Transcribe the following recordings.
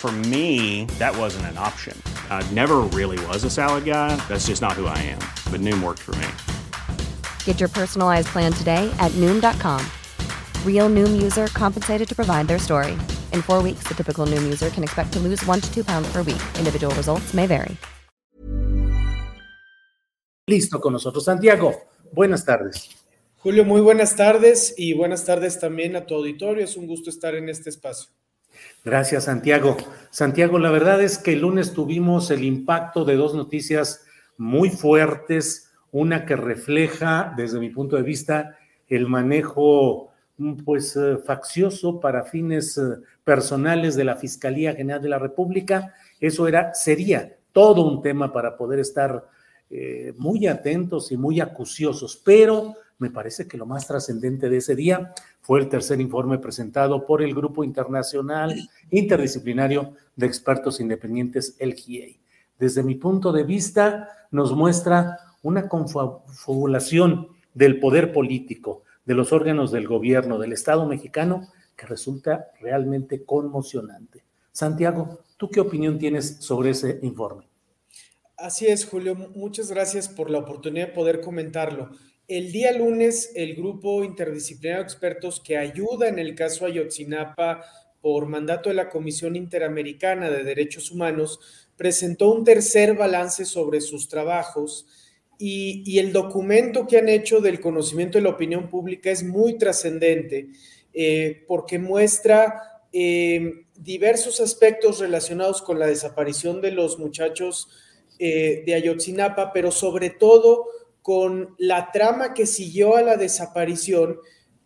For me, that wasn't an option. I never really was a salad guy. That's just not who I am. But Noom worked for me. Get your personalized plan today at Noom.com. Real Noom user compensated to provide their story. In four weeks, the typical Noom user can expect to lose one to two pounds per week. Individual results may vary. Listo con nosotros. Santiago, buenas tardes. Julio, muy buenas tardes y buenas tardes también a tu auditorio. Es un gusto estar en este espacio. Gracias, Santiago. Santiago, la verdad es que el lunes tuvimos el impacto de dos noticias muy fuertes, una que refleja, desde mi punto de vista, el manejo pues eh, faccioso para fines eh, personales de la Fiscalía General de la República. Eso era, sería todo un tema para poder estar eh, muy atentos y muy acuciosos, pero me parece que lo más trascendente de ese día fue el tercer informe presentado por el Grupo Internacional Interdisciplinario de Expertos Independientes, el GIEI. Desde mi punto de vista, nos muestra una confabulación del poder político, de los órganos del gobierno, del Estado mexicano, que resulta realmente conmocionante. Santiago, ¿tú qué opinión tienes sobre ese informe? Así es, Julio. Muchas gracias por la oportunidad de poder comentarlo. El día lunes, el grupo interdisciplinario de expertos que ayuda en el caso Ayotzinapa por mandato de la Comisión Interamericana de Derechos Humanos presentó un tercer balance sobre sus trabajos y, el documento que han hecho del conocimiento de la opinión pública es muy trascendente eh, porque muestra eh, diversos aspectos relacionados con la desaparición de los muchachos eh, de Ayotzinapa, pero sobre todo con la trama que siguió a la desaparición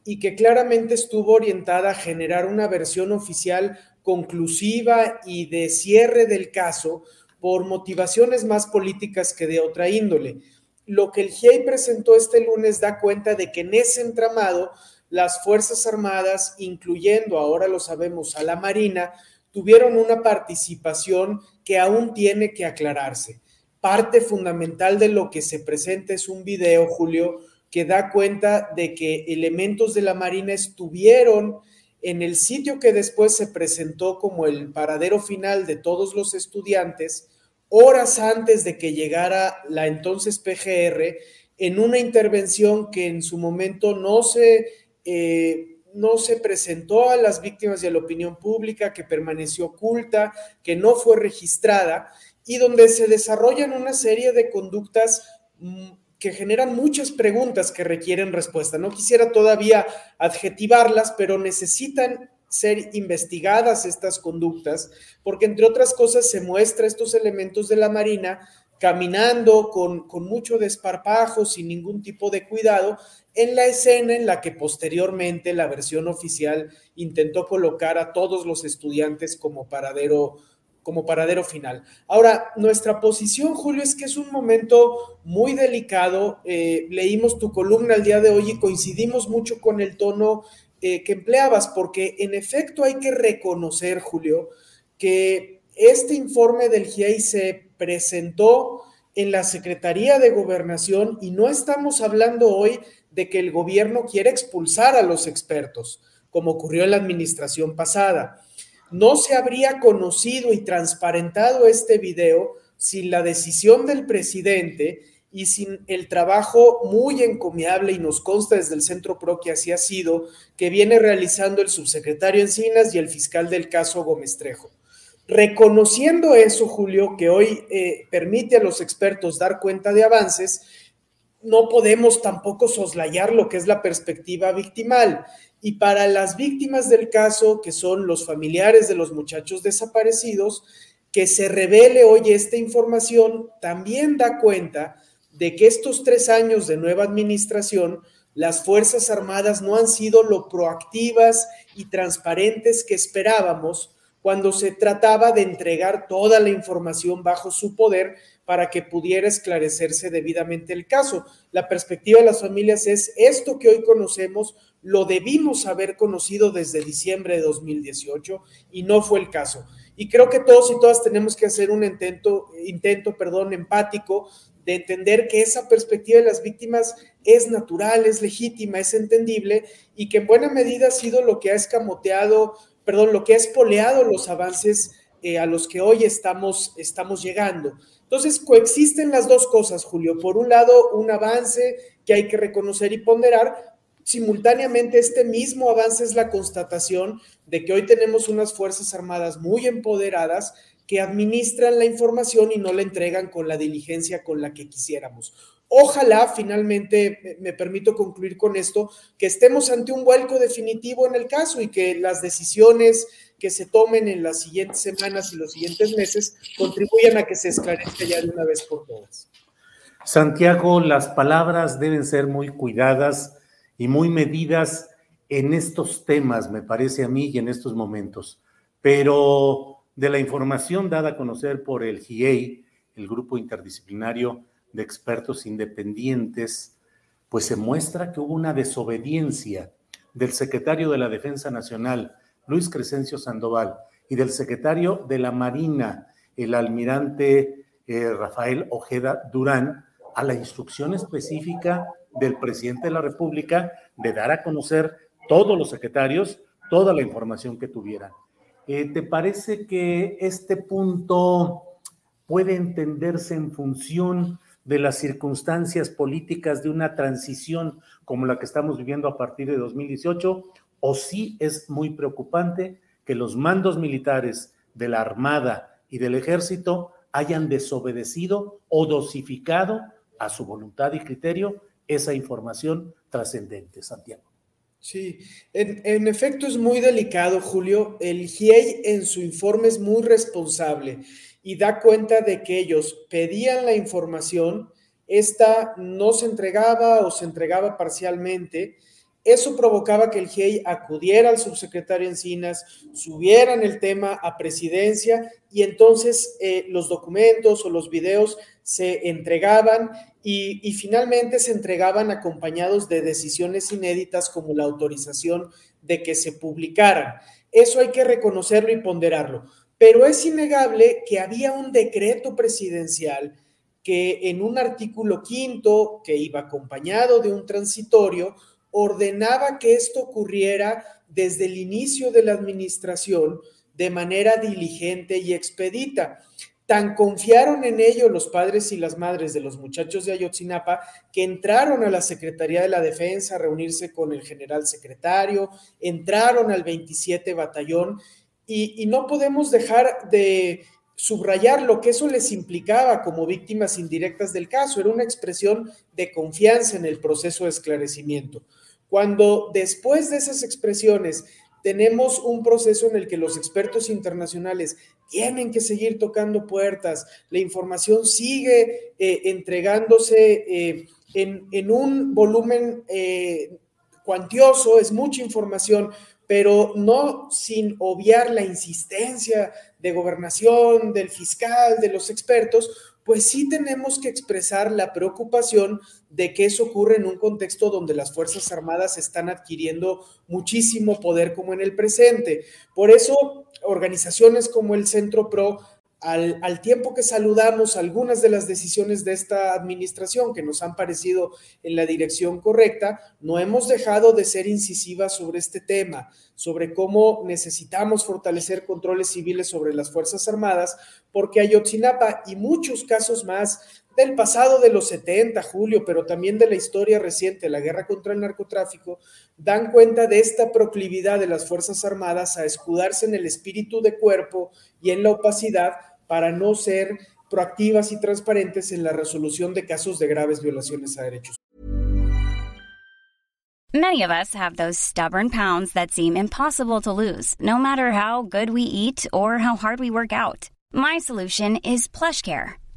y que claramente estuvo orientada a generar una versión oficial conclusiva y de cierre del caso por motivaciones más políticas que de otra índole. Lo que el GIEI presentó este lunes da cuenta de que en ese entramado las Fuerzas Armadas, incluyendo, ahora lo sabemos, a la Marina, tuvieron una participación que aún tiene que aclararse parte fundamental de lo que se presenta es un video, Julio, que da cuenta de que elementos de la Marina estuvieron en el sitio que después se presentó como el paradero final de todos los estudiantes, horas antes de que llegara la entonces PGR, en una intervención que en su momento no se, eh, no se presentó a las víctimas y a la opinión pública, que permaneció oculta, que no fue registrada y donde se desarrollan una serie de conductas mm, que generan muchas preguntas que requieren respuesta. No quisiera todavía adjetivarlas, pero necesitan ser investigadas estas conductas, porque entre otras cosas se muestra estos elementos de la Marina caminando con, con, mucho desparpajo, sin ningún tipo de cuidado, en la escena en la que posteriormente la versión oficial intentó colocar a todos los estudiantes como paradero como paradero final. Ahora, nuestra posición, Julio, es que es un momento muy delicado. Eh, leímos tu columna el día de hoy y coincidimos mucho con el tono eh, que empleabas, porque en efecto hay que reconocer, Julio, que este informe del GIEI se presentó en la Secretaría de Gobernación y no estamos hablando hoy de que el gobierno quiere expulsar a los expertos, como ocurrió en la administración pasada no se habría conocido y transparentado este video sin la decisión del presidente y sin el trabajo muy encomiable y nos consta desde el Centro PRO que así ha sido, que viene realizando el subsecretario Encinas y el fiscal del caso Gómez Trejo. Reconociendo eso, Julio, que hoy eh, permite a los expertos dar cuenta de avances, no podemos tampoco soslayar lo que es la perspectiva victimal. Y para las víctimas del caso, que son los familiares de los muchachos desaparecidos, que se revele hoy esta información también da cuenta de que estos tres años de nueva administración, las Fuerzas Armadas no han sido lo proactivas y transparentes que esperábamos cuando se trataba de entregar toda la información bajo su poder para que pudiera esclarecerse debidamente el caso. La perspectiva de las familias es esto que hoy conocemos, lo debimos haber conocido desde diciembre de 2018 y no fue el caso. Y creo que todos y todas tenemos que hacer un intento, intento perdón, empático de entender que esa perspectiva de las víctimas es natural, es legítima, es entendible y que en buena medida ha sido lo que ha escamoteado, perdón, lo que ha espoleado los avances eh, a los que hoy estamos, estamos llegando. Entonces, coexisten las dos cosas, Julio. Por un lado, un avance que hay que reconocer y ponderar. Simultáneamente, este mismo avance es la constatación de que hoy tenemos unas Fuerzas Armadas muy empoderadas que administran la información y no la entregan con la diligencia con la que quisiéramos. Ojalá, finalmente, me permito concluir con esto, que estemos ante un vuelco definitivo en el caso y que las decisiones que se tomen en las siguientes semanas y los siguientes meses contribuyan a que se esclarezca ya de una vez por todas. Santiago, las palabras deben ser muy cuidadas y muy medidas en estos temas, me parece a mí, y en estos momentos. Pero de la información dada a conocer por el GIEI, el Grupo Interdisciplinario de Expertos Independientes, pues se muestra que hubo una desobediencia del secretario de la Defensa Nacional, Luis Crescencio Sandoval, y del secretario de la Marina, el almirante eh, Rafael Ojeda Durán, a la instrucción específica del presidente de la República de dar a conocer todos los secretarios toda la información que tuvieran. Eh, ¿Te parece que este punto puede entenderse en función de las circunstancias políticas de una transición como la que estamos viviendo a partir de 2018? ¿O sí es muy preocupante que los mandos militares de la Armada y del Ejército hayan desobedecido o dosificado a su voluntad y criterio esa información trascendente, Santiago? Sí, en, efecto es muy delicado, Julio. El GIEI en su informe es muy responsable y da cuenta de que ellos pedían la información, esta no se entregaba o se entregaba parcialmente. Eso provocaba que el GIEI acudiera al subsecretario Encinas, subieran el tema a presidencia y entonces eh, los documentos o los videos se entregaban y, finalmente se entregaban acompañados de decisiones inéditas como la autorización de que se publicaran. Eso hay que reconocerlo y ponderarlo. Pero es innegable que había un decreto presidencial que en un artículo quinto, que iba acompañado de un transitorio, ordenaba que esto ocurriera desde el inicio de la administración de manera diligente y expedita. Tan confiaron en ello los padres y las madres de los muchachos de Ayotzinapa que entraron a la Secretaría de la Defensa a reunirse con el general secretario, entraron al 27 Batallón y, y no podemos dejar de subrayar lo que eso les implicaba como víctimas indirectas del caso. Era una expresión de confianza en el proceso de esclarecimiento. Cuando después de esas expresiones tenemos un proceso en el que los expertos internacionales tienen que seguir tocando puertas, la información sigue eh, entregándose eh, en, un volumen eh, cuantioso, es mucha información, pero no sin obviar la insistencia de gobernación, del fiscal, de los expertos, pues sí tenemos que expresar la preocupación de que eso ocurre en un contexto donde las Fuerzas Armadas están adquiriendo muchísimo poder como en el presente. Por eso, organizaciones como el Centro PRO al, tiempo que saludamos algunas de las decisiones de esta administración que nos han parecido en la dirección correcta, no hemos dejado de ser incisivas sobre este tema, sobre cómo necesitamos fortalecer controles civiles sobre las Fuerzas Armadas, porque Ayotzinapa y muchos casos más del pasado de los 70, Julio, pero también de la historia reciente, la guerra contra el narcotráfico, dan cuenta de esta proclividad de las Fuerzas Armadas a escudarse en el espíritu de cuerpo y en la opacidad para no ser proactivas y transparentes en la resolución de casos de graves violaciones a derechos. Many of us have those stubborn pounds that seem impossible to lose, no matter how good we eat or how hard we work out. My solution is PlushCare.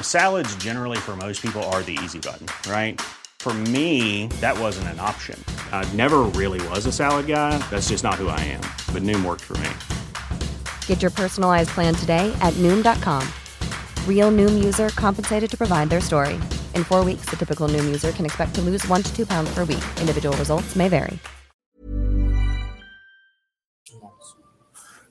Salads, generally, for most people, are the easy button, right? For me, that wasn't an option. I never really was a salad guy. That's just not who I am. But Noom worked for me. Get your personalized plan today at Noom.com. Real Noom user compensated to provide their story. In four weeks, the typical Noom user can expect to lose one to two pounds per week. Individual results may vary.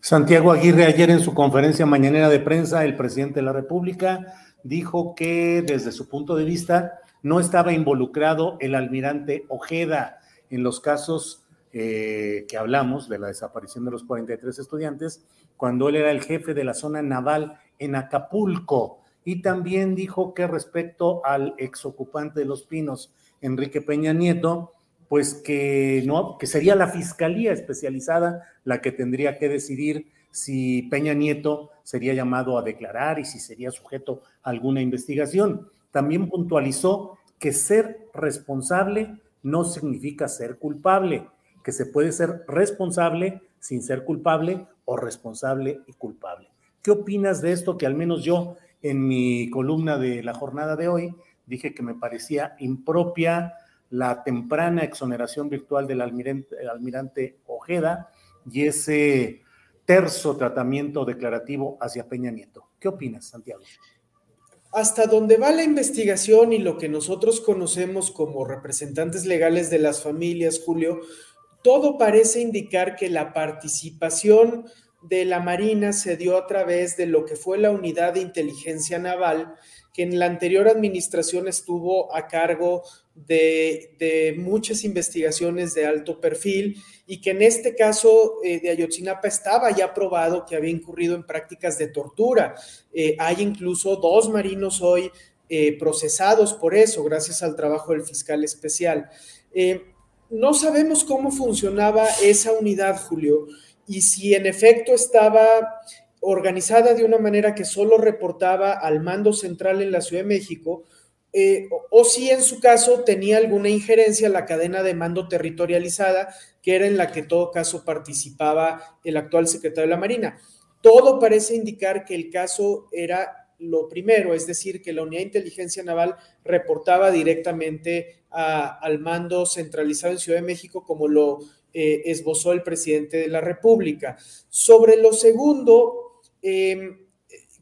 Santiago Aguirre, ayer en su conferencia mañanera de prensa, el presidente de la República dijo que desde su punto de vista no estaba involucrado el almirante Ojeda en los casos eh, que hablamos de la desaparición de los 43 estudiantes, cuando él era el jefe de la zona naval en Acapulco. Y también dijo que respecto al exocupante de Los Pinos, Enrique Peña Nieto, pues que no, que sería la fiscalía especializada la que tendría que decidir si Peña Nieto sería llamado a declarar y si sería sujeto a alguna investigación. También puntualizó que ser responsable no significa ser culpable, que se puede ser responsable sin ser culpable o responsable y culpable. ¿Qué opinas de esto que al menos yo en mi columna de la jornada de hoy dije que me parecía impropia la temprana exoneración virtual del almirante, almirante Ojeda y ese terzo tratamiento declarativo hacia Peña Nieto? ¿Qué opinas, Santiago? hasta donde va la investigación y lo que nosotros conocemos como representantes legales de las familias, Julio, todo parece indicar que la participación de la Marina se dio a través de lo que fue la unidad de inteligencia naval, que en la anterior administración estuvo a cargo de, muchas investigaciones de alto perfil y que en este caso eh, de Ayotzinapa estaba ya probado que había incurrido en prácticas de tortura. Eh, hay incluso dos marinos hoy eh, procesados por eso, gracias al trabajo del fiscal especial. no sabemos cómo funcionaba esa unidad, Julio, y si en efecto estaba organizada de una manera que solo reportaba al mando central en la Ciudad de México, eh, o, si en su caso tenía alguna injerencia en la cadena de mando territorializada, que era en la que en todo caso participaba el actual secretario de la Marina. Todo parece indicar que el caso era lo primero, es decir, que la Unidad de Inteligencia Naval reportaba directamente al mando centralizado en Ciudad de México, como lo eh, esbozó el presidente de la República. Sobre lo segundo, em,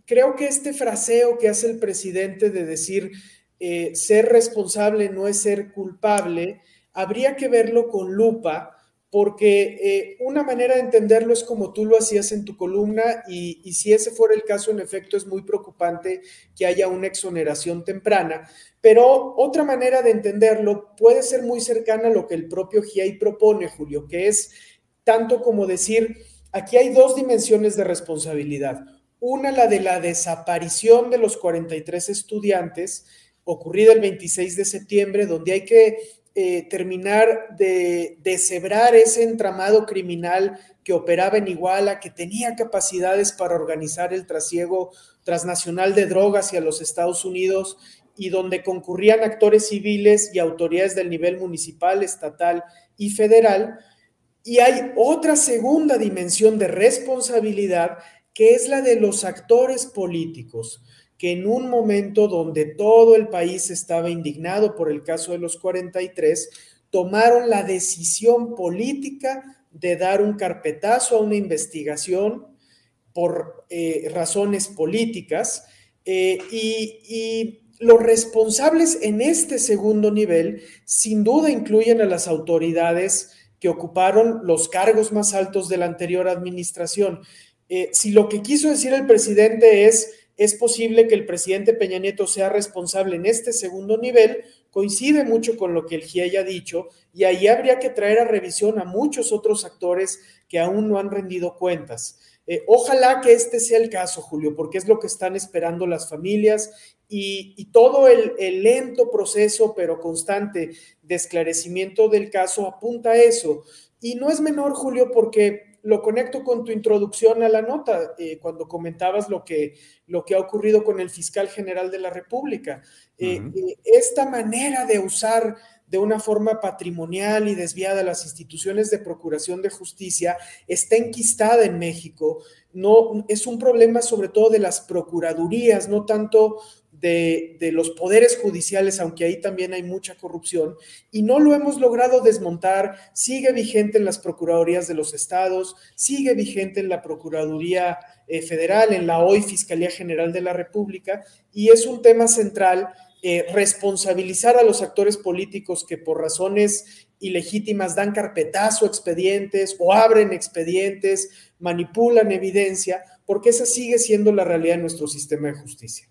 creo que este fraseo que hace el presidente de decir eh, ser responsable no es ser culpable, habría que verlo con lupa, porque eh, una manera de entenderlo es como tú lo hacías en tu columna y, y, si ese fuera el caso, en efecto, es muy preocupante que haya una exoneración temprana, pero otra manera de entenderlo puede ser muy cercana a lo que el propio GIAI propone, Julio, que es tanto como decir, aquí hay dos dimensiones de responsabilidad. Una, la de la desaparición de los 43 estudiantes, ocurrida el 26 de septiembre, donde hay que eh, terminar de deshebrar ese entramado criminal que operaba en Iguala, que tenía capacidades para organizar el trasiego transnacional de drogas hacia los Estados Unidos y donde concurrían actores civiles y autoridades del nivel municipal, estatal y federal. Y hay otra segunda dimensión de responsabilidad que es la de los actores políticos que en un momento donde todo el país estaba indignado por el caso de los 43, tomaron la decisión política de dar un carpetazo a una investigación por eh, razones políticas eh, y, los responsables en este segundo nivel sin duda incluyen a las autoridades que ocuparon los cargos más altos de la anterior administración. Eh, si lo que quiso decir el presidente es es posible que el presidente Peña Nieto sea responsable en este segundo nivel, coincide mucho con lo que el GIE ha dicho, y ahí habría que traer a revisión a muchos otros actores que aún no han rendido cuentas. Eh, ojalá que este sea el caso, Julio, porque es lo que están esperando las familias y, todo el, lento proceso, pero constante, de esclarecimiento del caso apunta a eso. Y no es menor, Julio, porque lo conecto con tu introducción a la nota, eh, cuando comentabas lo que, lo que ha ocurrido con el fiscal general de la República. Eh, esta manera de usar de una forma patrimonial y desviada las instituciones de procuración de justicia está enquistada en México. No, es un problema sobre todo de las procuradurías, no tanto de, los poderes judiciales, aunque ahí también hay mucha corrupción, y no lo hemos logrado desmontar, sigue vigente en las procuradurías de los estados, sigue vigente en la Procuraduría eh, Federal, en la hoy Fiscalía General de la República, y es un tema central eh, responsabilizar a los actores políticos que por razones ilegítimas dan carpetazo a expedientes o abren expedientes, manipulan evidencia, porque esa sigue siendo la realidad de nuestro sistema de justicia.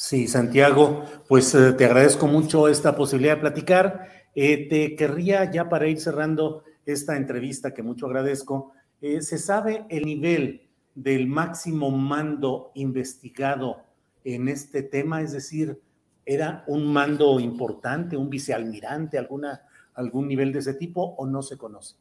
Sí, Santiago, pues eh, te agradezco mucho esta posibilidad de platicar. Eh, te querría ya para ir cerrando esta entrevista que mucho agradezco, ¿se sabe el nivel del máximo mando investigado en este tema? Es decir, ¿Era un mando importante, un vicealmirante, alguna, algún nivel de ese tipo o no se conoce?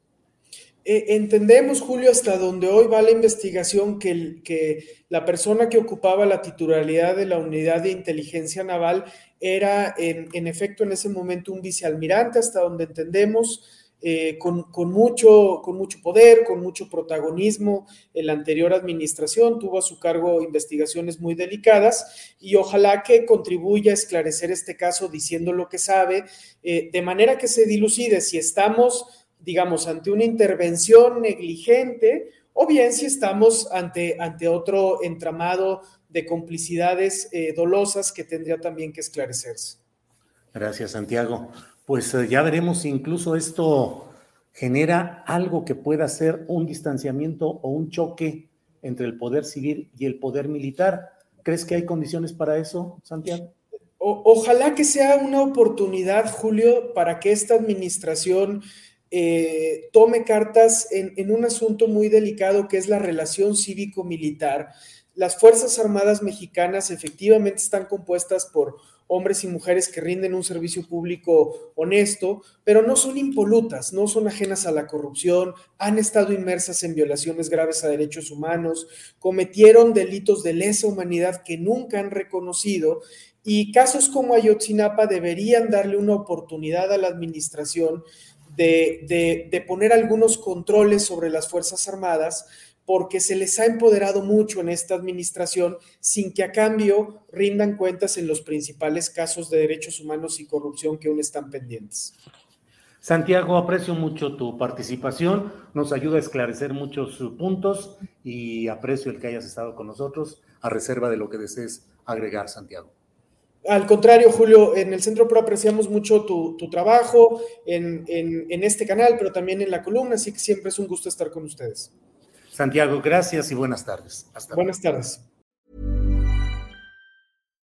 Eh, entendemos, Julio, hasta donde hoy va la investigación, que, la persona que ocupaba la titularidad de la unidad de inteligencia naval era en, efecto en ese momento un vicealmirante, hasta donde entendemos. Eh, con, mucho, con mucho poder, con mucho protagonismo. En la anterior administración tuvo a su cargo investigaciones muy delicadas y ojalá que contribuya a esclarecer este caso diciendo lo que sabe, eh, de manera que se dilucide si estamos, digamos, ante una intervención negligente o bien si estamos ante, ante otro entramado de complicidades eh, dolosas que tendría también que esclarecerse. Gracias, Santiago pues eh, ya veremos si incluso esto genera algo que pueda ser un distanciamiento o un choque entre el poder civil y el poder militar. ¿Crees que hay condiciones para eso, Santiago? ojalá que sea una oportunidad, Julio, para que esta administración eh, tome cartas en, un asunto muy delicado que es la relación cívico-militar. Las Fuerzas Armadas mexicanas efectivamente están compuestas por hombres y mujeres que rinden un servicio público honesto, pero no son impolutas, no son ajenas a la corrupción, han estado inmersas en violaciones graves a derechos humanos, cometieron delitos de lesa humanidad que nunca han reconocido y casos como Ayotzinapa deberían darle una oportunidad a la administración de, de poner algunos controles sobre las Fuerzas Armadas porque se les ha empoderado mucho en esta administración sin que a cambio rindan cuentas en los principales casos de derechos humanos y corrupción que aún están pendientes. Santiago, aprecio mucho tu participación, nos ayuda a esclarecer muchos puntos y aprecio el que hayas estado con nosotros a reserva de lo que desees agregar, Santiago. Al contrario, Julio, en el Centro Pro apreciamos mucho tu, trabajo en, en este canal, pero también en la columna, así que siempre es un gusto estar con ustedes. Santiago, gracias y buenas tardes. Hasta buenas tardes.